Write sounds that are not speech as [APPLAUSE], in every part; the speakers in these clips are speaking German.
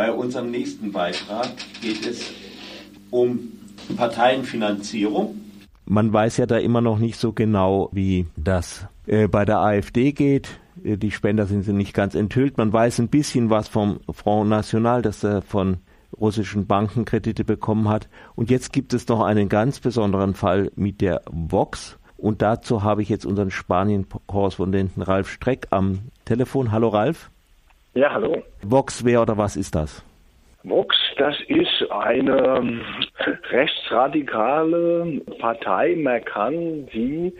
Bei unserem nächsten Beitrag geht es um Parteienfinanzierung. Man weiß ja da immer noch nicht so genau, wie das äh, bei der AfD geht. Äh, die Spender sind nicht ganz enthüllt. Man weiß ein bisschen was vom Front National, dass er von russischen Banken Kredite bekommen hat. Und jetzt gibt es noch einen ganz besonderen Fall mit der Vox. Und dazu habe ich jetzt unseren Spanien-Korrespondenten Ralf Streck am Telefon. Hallo Ralf. Ja, hallo. Vox, wer oder was ist das? Vox, das ist eine ähm, [LAUGHS] rechtsradikale Partei, man kann sie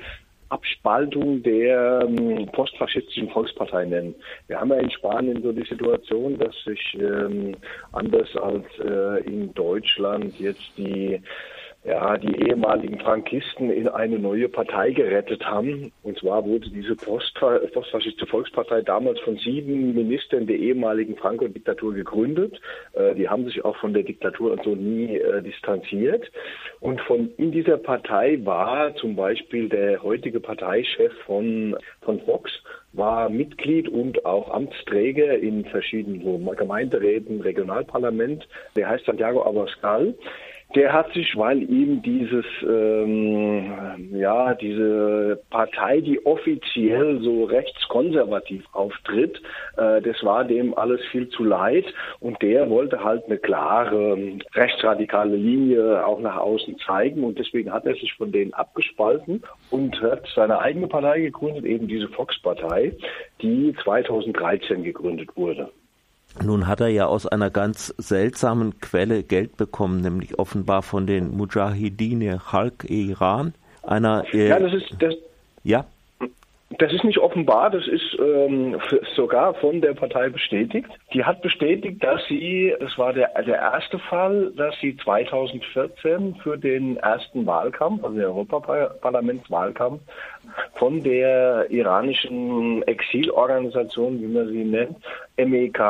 Abspaltung der ähm, postfaschistischen Volkspartei nennen. Wir haben ja in Spanien so die Situation, dass sich ähm, anders als äh, in Deutschland jetzt die ja, die ehemaligen Frankisten in eine neue Partei gerettet haben. Und zwar wurde diese postfaschistische Volkspartei damals von sieben Ministern der ehemaligen Franco-Diktatur gegründet. Äh, die haben sich auch von der Diktatur und so nie äh, distanziert. Und von in dieser Partei war zum Beispiel der heutige Parteichef von, von Vox, war Mitglied und auch Amtsträger in verschiedenen so Gemeinderäten, Regionalparlament. Der heißt Santiago Abascal. Der hat sich, weil ihm dieses, ähm, ja, diese Partei, die offiziell so rechtskonservativ auftritt, äh, das war dem alles viel zu leid und der wollte halt eine klare rechtsradikale Linie auch nach außen zeigen und deswegen hat er sich von denen abgespalten und hat seine eigene Partei gegründet, eben diese Fox-Partei, die 2013 gegründet wurde. Nun hat er ja aus einer ganz seltsamen Quelle Geld bekommen, nämlich offenbar von den Mujahideen Halk Iran. Einer, äh, ja, das ist das. Ja. Das ist nicht offenbar, das ist ähm, sogar von der Partei bestätigt. Die hat bestätigt, dass sie, es war der, der erste Fall, dass sie 2014 für den ersten Wahlkampf, also den Europaparlamentswahlkampf, von der iranischen Exilorganisation, wie man sie nennt, MEK,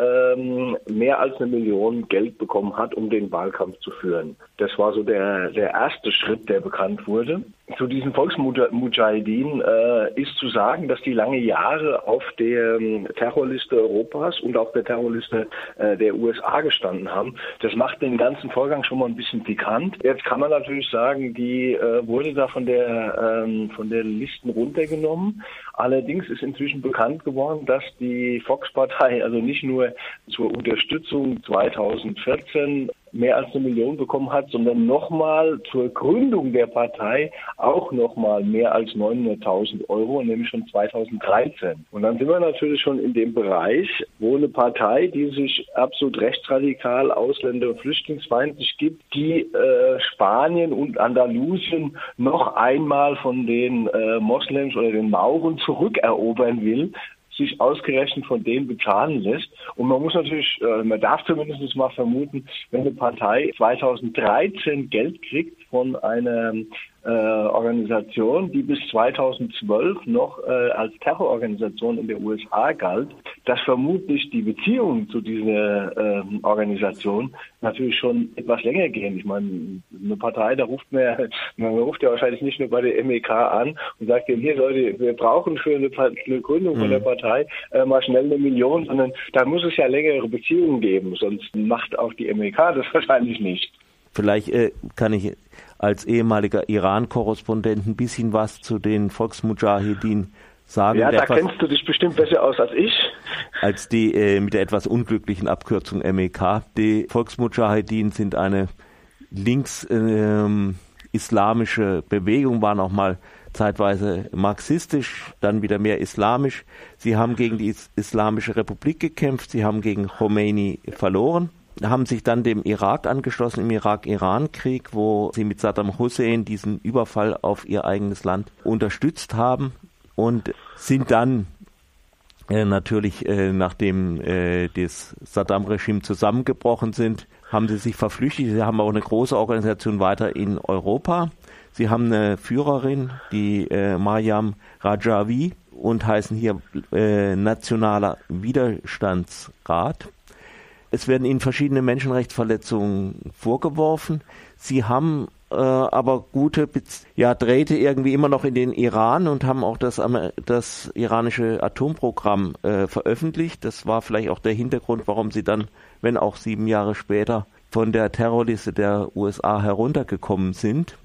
ähm, mehr als eine Million Geld bekommen hat, um den Wahlkampf zu führen. Das war so der, der erste Schritt, der bekannt wurde. Zu diesen Volksmujahideen äh, ist zu sagen, dass die lange Jahre auf der ähm, Terrorliste Europas und auf der Terrorliste äh, der USA gestanden haben. Das macht den ganzen Vorgang schon mal ein bisschen pikant. Jetzt kann man natürlich sagen, die äh, wurde da von der ähm, von der Listen runtergenommen. Allerdings ist inzwischen bekannt geworden, dass die Fox-Partei also nicht nur zur Unterstützung 2014 mehr als eine Million bekommen hat, sondern nochmal zur Gründung der Partei auch nochmal mehr als 900.000 Euro, nämlich schon 2013. Und dann sind wir natürlich schon in dem Bereich, wo eine Partei, die sich absolut rechtsradikal, Ausländer- und flüchtlingsfeindlich gibt, die äh, Spanien und Andalusien noch einmal von den äh, Moslems oder den Mauren zurückerobern will, sich ausgerechnet von denen bezahlen lässt. Und man muss natürlich, äh, man darf zumindest mal vermuten, wenn eine Partei 2013 Geld kriegt von einer äh, Organisation, die bis 2012 noch äh, als Terrororganisation in der USA galt, dass vermutlich die Beziehungen zu dieser äh, Organisation natürlich schon etwas länger gehen. Ich meine, eine Partei, da ruft man, [LAUGHS] man ruft ja wahrscheinlich nicht nur bei der MEK an und sagt, hier Leute, wir brauchen für eine, eine Gründung mhm. von der mhm. Partei äh, mal schnell eine Million, sondern da muss es ja längere Beziehungen geben, sonst macht auch die MEK das [LAUGHS] wahrscheinlich nicht. Vielleicht äh, kann ich als ehemaliger Iran-Korrespondent ein bisschen was zu den Volksmujahideen sagen. Ja, da kennst du dich bestimmt besser aus als ich. Als die äh, mit der etwas unglücklichen Abkürzung MEK. Die Volksmujahideen sind eine links-islamische ähm, Bewegung, waren auch mal zeitweise marxistisch, dann wieder mehr islamisch. Sie haben gegen die Islamische Republik gekämpft, sie haben gegen Khomeini verloren haben sich dann dem Irak angeschlossen im Irak-Iran-Krieg, wo sie mit Saddam Hussein diesen Überfall auf ihr eigenes Land unterstützt haben und sind dann äh, natürlich, äh, nachdem äh, das Saddam-Regime zusammengebrochen sind, haben sie sich verflüchtet. Sie haben auch eine große Organisation weiter in Europa. Sie haben eine Führerin, die Mariam Rajavi und heißen hier Nationaler Widerstandsrat. Es werden ihnen verschiedene Menschenrechtsverletzungen vorgeworfen. Sie haben äh, aber gute ja, Drähte irgendwie immer noch in den Iran und haben auch das, das iranische Atomprogramm äh, veröffentlicht. Das war vielleicht auch der Hintergrund, warum sie dann, wenn auch sieben Jahre später, von der Terrorliste der USA heruntergekommen sind.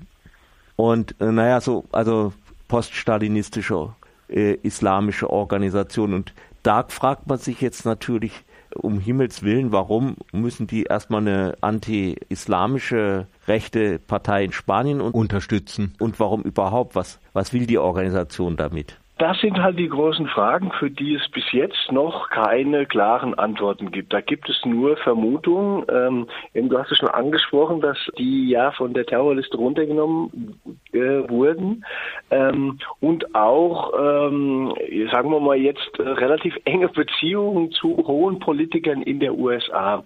Und äh, naja, so, also poststalinistische äh, islamische Organisation. Und da fragt man sich jetzt natürlich, um Himmels Willen, warum müssen die erstmal eine anti-islamische rechte Partei in Spanien unterstützen? Und warum überhaupt? Was, was will die Organisation damit? Das sind halt die großen Fragen, für die es bis jetzt noch keine klaren Antworten gibt. Da gibt es nur Vermutungen. Ähm, du hast es schon angesprochen, dass die ja von der Terrorliste runtergenommen äh, wurden ähm, und auch, ähm, sagen wir mal jetzt, äh, relativ enge Beziehungen zu hohen Politikern in der USA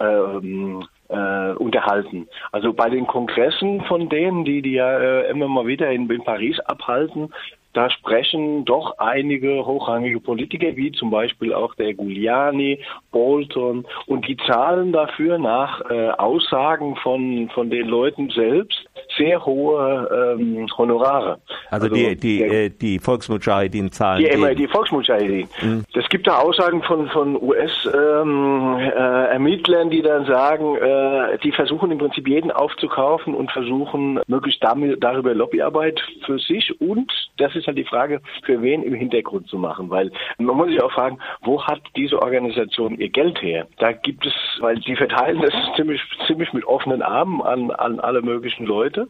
ähm, äh, unterhalten. Also bei den Kongressen von denen, die die ja äh, immer mal wieder in, in Paris abhalten, da sprechen doch einige hochrangige Politiker, wie zum Beispiel auch der Giuliani, Bolton, und die zahlen dafür nach äh, Aussagen von, von den Leuten selbst sehr hohe ähm, Honorare. Also, also die, die, der, äh, die Volksmujahideen zahlen. Die, immer, die Volksmujahideen. Mhm. Es gibt da Aussagen von, von US-Ermittlern, ähm, äh, die dann sagen, äh, die versuchen im Prinzip jeden aufzukaufen und versuchen möglichst damit, darüber Lobbyarbeit für sich und das ist halt die Frage, für wen im Hintergrund zu machen, weil man muss sich auch fragen, wo hat diese Organisation ihr Geld her? Da gibt es, weil die verteilen das [LAUGHS] ziemlich, ziemlich mit offenen Armen an, an alle möglichen Leute.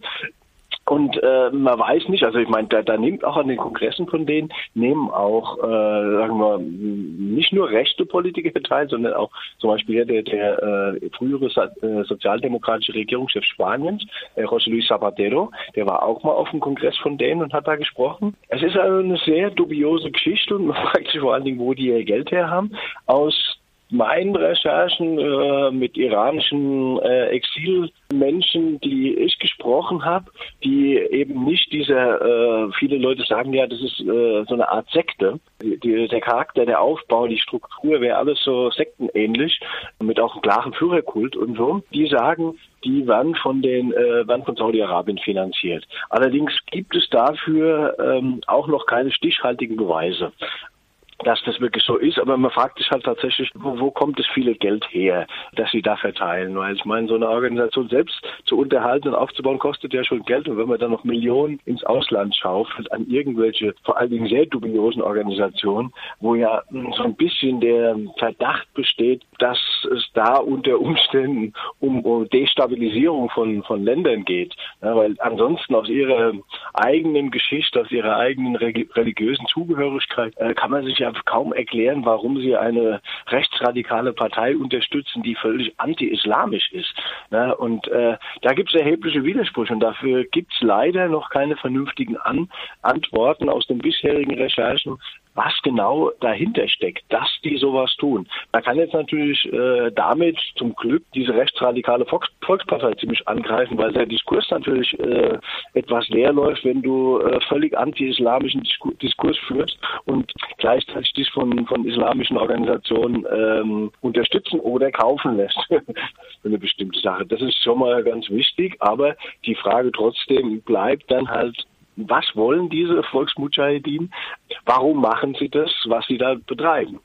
Und äh, man weiß nicht, also ich meine, da, da nimmt auch an den Kongressen von denen, nehmen auch, äh, sagen wir, nicht nur rechte Politiker teil, sondern auch zum Beispiel der, der äh, frühere äh, sozialdemokratische Regierungschef Spaniens, äh, José Luis Zapatero, der war auch mal auf dem Kongress von denen und hat da gesprochen. Es ist also eine sehr dubiose Geschichte und man [LAUGHS] fragt sich vor allen Dingen, wo die ihr Geld her haben. Aus meinen Recherchen äh, mit iranischen äh, Exilmenschen, die ich gesprochen habe, die eben nicht diese, äh, viele Leute sagen ja, das ist äh, so eine Art Sekte. Die, der Charakter, der Aufbau, die Struktur wäre alles so sektenähnlich, mit auch einem klaren Führerkult und so. Die sagen, die werden von den äh, werden von Saudi-Arabien finanziert. Allerdings gibt es dafür ähm, auch noch keine stichhaltigen Beweise dass das wirklich so ist, aber man fragt sich halt tatsächlich, wo, wo kommt das viele Geld her, dass sie da verteilen? Weil ich meine, so eine Organisation selbst zu unterhalten und aufzubauen, kostet ja schon Geld. Und wenn man dann noch Millionen ins Ausland schaufelt an irgendwelche, vor allen Dingen sehr dubiosen Organisationen, wo ja so ein bisschen der Verdacht besteht, dass es da unter Umständen um, um Destabilisierung von, von Ländern geht. Ja, weil ansonsten aus ihrer eigenen Geschichte, aus ihrer eigenen religiösen Zugehörigkeit äh, kann man sich ja kaum erklären, warum sie eine rechtsradikale Partei unterstützen, die völlig anti-islamisch ist. Ne? Und äh, da gibt es erhebliche Widersprüche und dafür gibt es leider noch keine vernünftigen An Antworten aus den bisherigen Recherchen, was genau dahinter steckt, dass die sowas tun. Man kann jetzt natürlich äh, damit zum Glück diese rechtsradikale Volks Volkspartei ziemlich angreifen, weil der Diskurs natürlich äh, etwas leer läuft, wenn du äh, völlig anti-islamischen Diskurs führst und gleichzeitig dich von, von islamischen Organisationen ähm, unterstützen oder kaufen lässt [LAUGHS] für eine bestimmte Sache. Das ist schon mal ganz wichtig, aber die Frage trotzdem bleibt dann halt, was wollen diese Volksmujahideen? Warum machen sie das, was sie da betreiben?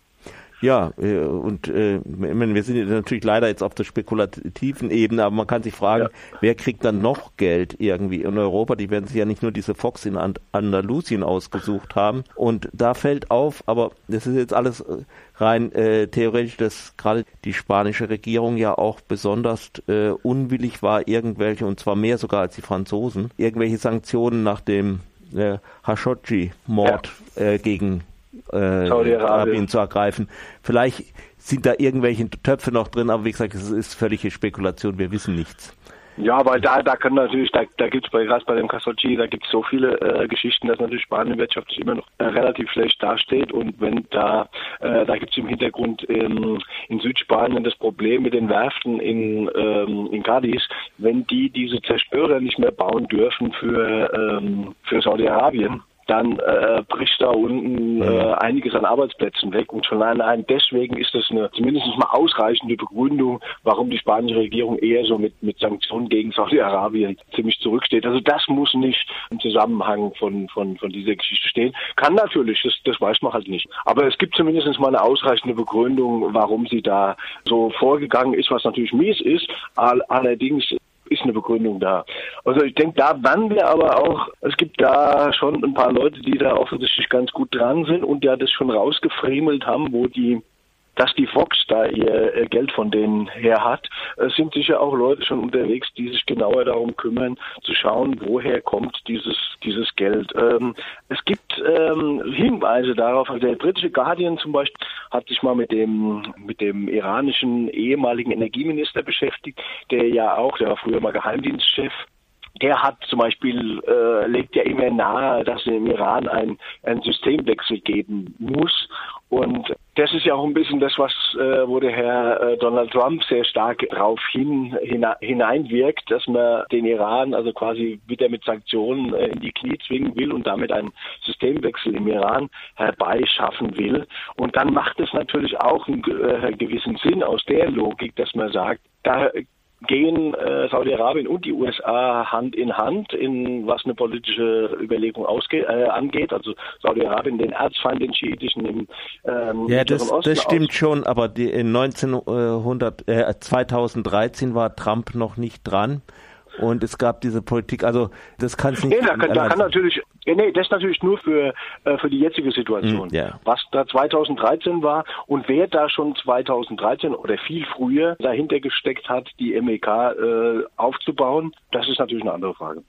Ja, äh, und äh, wir sind natürlich leider jetzt auf der spekulativen Ebene, aber man kann sich fragen, ja. wer kriegt dann noch Geld irgendwie in Europa? Die werden sich ja nicht nur diese Fox in Andalusien ausgesucht haben. Und da fällt auf, aber das ist jetzt alles äh, rein äh, theoretisch, dass gerade die spanische Regierung ja auch besonders äh, unwillig war, irgendwelche, und zwar mehr sogar als die Franzosen, irgendwelche Sanktionen nach dem äh, Khashoggi-Mord ja. äh, gegen äh, Saudi-Arabien zu ergreifen. Vielleicht sind da irgendwelche Töpfe noch drin, aber wie gesagt, es ist völlige Spekulation, wir wissen nichts. Ja, weil da, da kann natürlich, da, da gibt es bei, gerade bei dem Casochi, da gibt es so viele äh, Geschichten, dass natürlich Spanien wirtschaftlich immer noch äh, relativ schlecht dasteht und wenn da, äh, da gibt es im Hintergrund in, in Südspanien das Problem mit den Werften in, ähm, in Cadiz, wenn die diese Zerstörer nicht mehr bauen dürfen für, ähm, für Saudi-Arabien, dann äh, bricht da unten äh, einiges an Arbeitsplätzen weg. Und schon allein deswegen ist das eine zumindest mal ausreichende Begründung, warum die spanische Regierung eher so mit, mit Sanktionen gegen Saudi-Arabien ziemlich zurücksteht. Also das muss nicht im Zusammenhang von, von, von dieser Geschichte stehen. Kann natürlich, das, das weiß man halt nicht. Aber es gibt zumindest mal eine ausreichende Begründung, warum sie da so vorgegangen ist, was natürlich mies ist. Allerdings ist eine Begründung da. Also ich denke, da werden wir aber auch, es gibt da schon ein paar Leute, die da offensichtlich ganz gut dran sind und ja das schon rausgefriemelt haben, wo die dass die Fox da ihr Geld von denen her hat, es sind sicher auch Leute schon unterwegs, die sich genauer darum kümmern, zu schauen, woher kommt dieses, dieses Geld. Ähm, es gibt ähm, Hinweise darauf, also der britische Guardian zum Beispiel hat sich mal mit dem, mit dem iranischen ehemaligen Energieminister beschäftigt, der ja auch, der war früher mal Geheimdienstchef, der hat zum Beispiel, äh, legt ja immer nahe, dass es im Iran ein, ein Systemwechsel geben muss. Und das ist ja auch ein bisschen das, was äh, wo der Herr äh, Donald Trump sehr stark darauf hin, hineinwirkt, dass man den Iran also quasi wieder mit Sanktionen äh, in die Knie zwingen will und damit einen Systemwechsel im Iran herbeischaffen will. Und dann macht es natürlich auch einen äh, gewissen Sinn aus der Logik, dass man sagt, da gehen äh, Saudi-Arabien und die USA Hand in Hand, in was eine politische Überlegung ausgeht, äh, angeht. Also Saudi-Arabien den Erzfeind, den schiitischen im ähm, Ja, das, Osten das stimmt aus. schon, aber die, in 1900, äh, 2013 war Trump noch nicht dran. Und es gab diese Politik, also das kann es nicht. Nee, da kann, da kann natürlich, nee, das ist natürlich nur für, äh, für die jetzige Situation. Mm, yeah. Was da 2013 war und wer da schon 2013 oder viel früher dahinter gesteckt hat, die MEK äh, aufzubauen, das ist natürlich eine andere Frage.